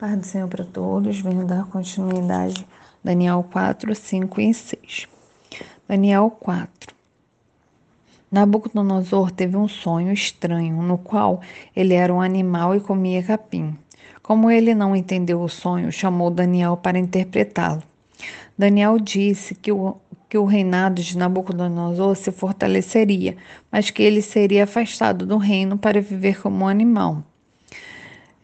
Pai do Senhor para todos, venho dar continuidade Daniel 4, 5 e 6. Daniel 4. Nabucodonosor teve um sonho estranho, no qual ele era um animal e comia capim. Como ele não entendeu o sonho, chamou Daniel para interpretá-lo. Daniel disse que o, que o reinado de Nabucodonosor se fortaleceria, mas que ele seria afastado do reino para viver como um animal.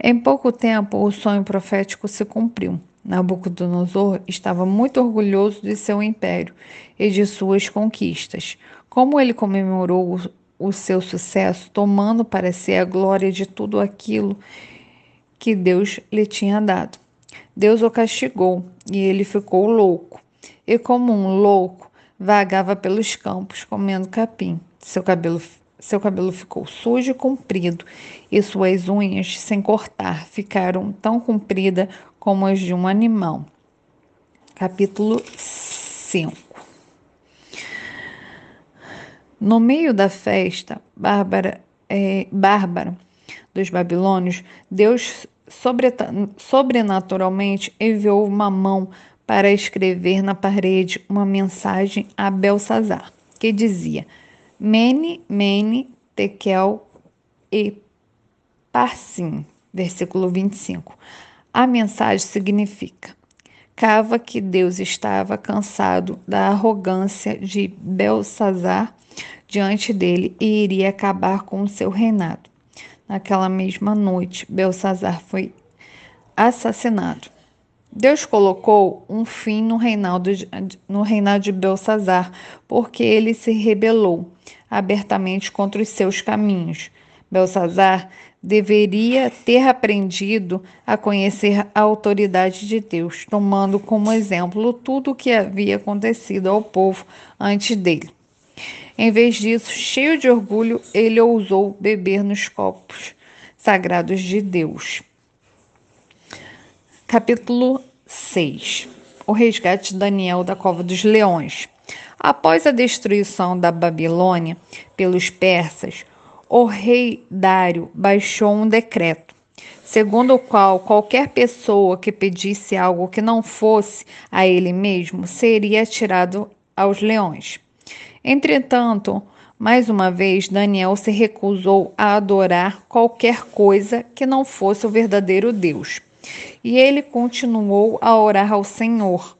Em pouco tempo, o sonho profético se cumpriu. Nabucodonosor estava muito orgulhoso de seu império e de suas conquistas. Como ele comemorou o seu sucesso, tomando para si a glória de tudo aquilo que Deus lhe tinha dado. Deus o castigou e ele ficou louco. E como um louco, vagava pelos campos comendo capim. Seu cabelo seu cabelo ficou sujo e comprido, e suas unhas, sem cortar, ficaram tão compridas como as de um animal. Capítulo 5 No meio da festa, Bárbara, é, Bárbara dos Babilônios, Deus sobrenaturalmente enviou uma mão para escrever na parede uma mensagem a Belsazar, que dizia: Mene, Mene, Tekel e Parsim. Versículo 25. A mensagem significa: cava que Deus estava cansado da arrogância de Belsazar diante dele e iria acabar com o seu reinado. Naquela mesma noite, Belsazar foi assassinado. Deus colocou um fim no reinado de, no reinado de Belsazar, porque ele se rebelou abertamente contra os seus caminhos. Belsazar deveria ter aprendido a conhecer a autoridade de Deus, tomando como exemplo tudo o que havia acontecido ao povo antes dele. Em vez disso, cheio de orgulho, ele ousou beber nos copos sagrados de Deus. Capítulo 6 O resgate de Daniel da cova dos leões. Após a destruição da Babilônia pelos persas, o rei Dário baixou um decreto, segundo o qual qualquer pessoa que pedisse algo que não fosse a ele mesmo seria atirado aos leões. Entretanto, mais uma vez, Daniel se recusou a adorar qualquer coisa que não fosse o verdadeiro Deus. E ele continuou a orar ao Senhor,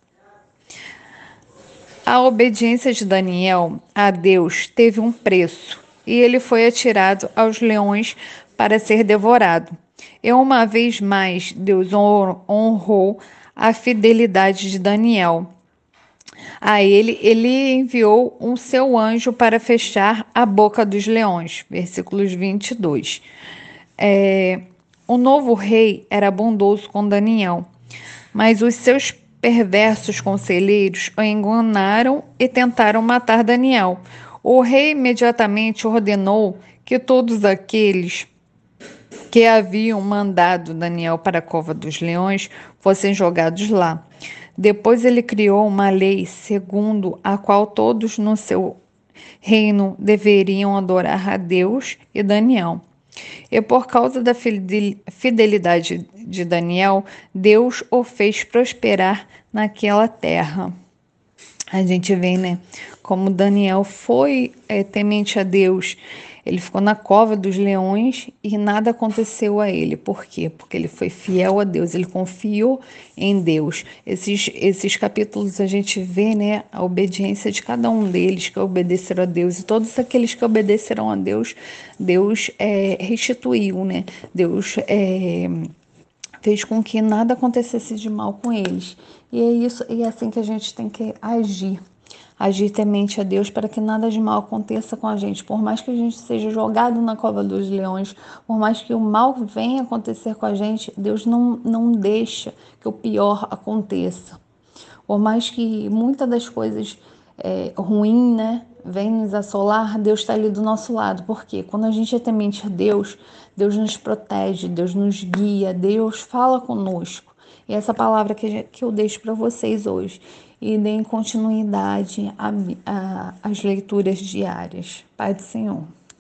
a obediência de Daniel a Deus teve um preço e ele foi atirado aos leões para ser devorado. E uma vez mais, Deus honrou a fidelidade de Daniel. A ele, ele enviou um seu anjo para fechar a boca dos leões. Versículos 22. É, o novo rei era bondoso com Daniel, mas os seus perversos conselheiros o enganaram e tentaram matar Daniel. O rei imediatamente ordenou que todos aqueles que haviam mandado Daniel para a cova dos leões fossem jogados lá. Depois ele criou uma lei segundo a qual todos no seu reino deveriam adorar a Deus e Daniel. E por causa da fidelidade de Daniel, Deus o fez prosperar naquela terra. A gente vê, né, como Daniel foi é, temente a Deus. Ele ficou na cova dos leões e nada aconteceu a ele. Por quê? Porque ele foi fiel a Deus, ele confiou em Deus. Esses, esses capítulos a gente vê né, a obediência de cada um deles que obedeceram a Deus. E todos aqueles que obedeceram a Deus, Deus é, restituiu, né? Deus é, fez com que nada acontecesse de mal com eles. E é isso, e é assim que a gente tem que agir agir temente a Deus para que nada de mal aconteça com a gente. Por mais que a gente seja jogado na cova dos leões, por mais que o mal venha acontecer com a gente, Deus não, não deixa que o pior aconteça. Por mais que muitas das coisas é, ruins, né, venham nos assolar, Deus está ali do nosso lado. Porque quando a gente é temente a Deus, Deus nos protege, Deus nos guia, Deus fala conosco. E essa palavra que, que eu deixo para vocês hoje e deem continuidade às leituras diárias. Pai do Senhor.